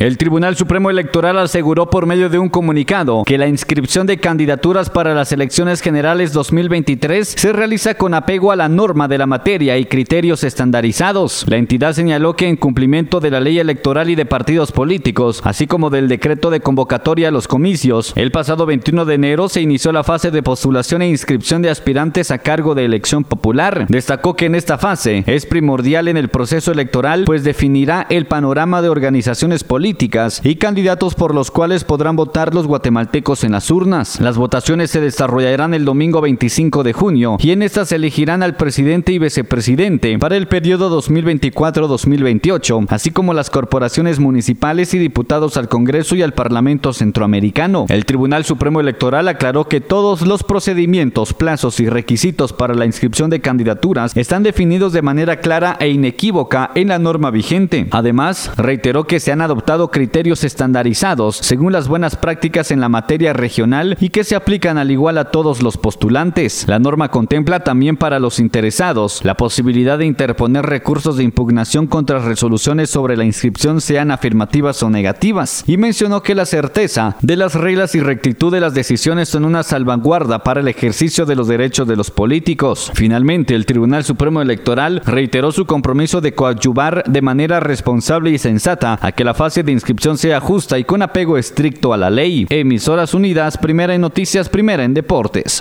El Tribunal Supremo Electoral aseguró por medio de un comunicado que la inscripción de candidaturas para las elecciones generales 2023 se realiza con apego a la norma de la materia y criterios estandarizados. La entidad señaló que en cumplimiento de la ley electoral y de partidos políticos, así como del decreto de convocatoria a los comicios, el pasado 21 de enero se inició la fase de postulación e inscripción de aspirantes a cargo de elección popular. Destacó que en esta fase es primordial en el proceso electoral, pues definirá el panorama de organizaciones políticas y candidatos por los cuales podrán votar los guatemaltecos en las urnas. Las votaciones se desarrollarán el domingo 25 de junio y en estas elegirán al presidente y vicepresidente para el periodo 2024-2028, así como las corporaciones municipales y diputados al Congreso y al Parlamento Centroamericano. El Tribunal Supremo Electoral aclaró que todos los procedimientos, plazos y requisitos para la inscripción de candidaturas están definidos de manera clara e inequívoca en la norma vigente. Además, reiteró que se han adoptado criterios estandarizados según las buenas prácticas en la materia regional y que se aplican al igual a todos los postulantes. La norma contempla también para los interesados la posibilidad de interponer recursos de impugnación contra resoluciones sobre la inscripción sean afirmativas o negativas y mencionó que la certeza de las reglas y rectitud de las decisiones son una salvaguarda para el ejercicio de los derechos de los políticos. Finalmente, el Tribunal Supremo Electoral reiteró su compromiso de coadyuvar de manera responsable y sensata a que la fase de inscripción sea justa y con apego estricto a la ley. Emisoras Unidas, primera en noticias, primera en deportes.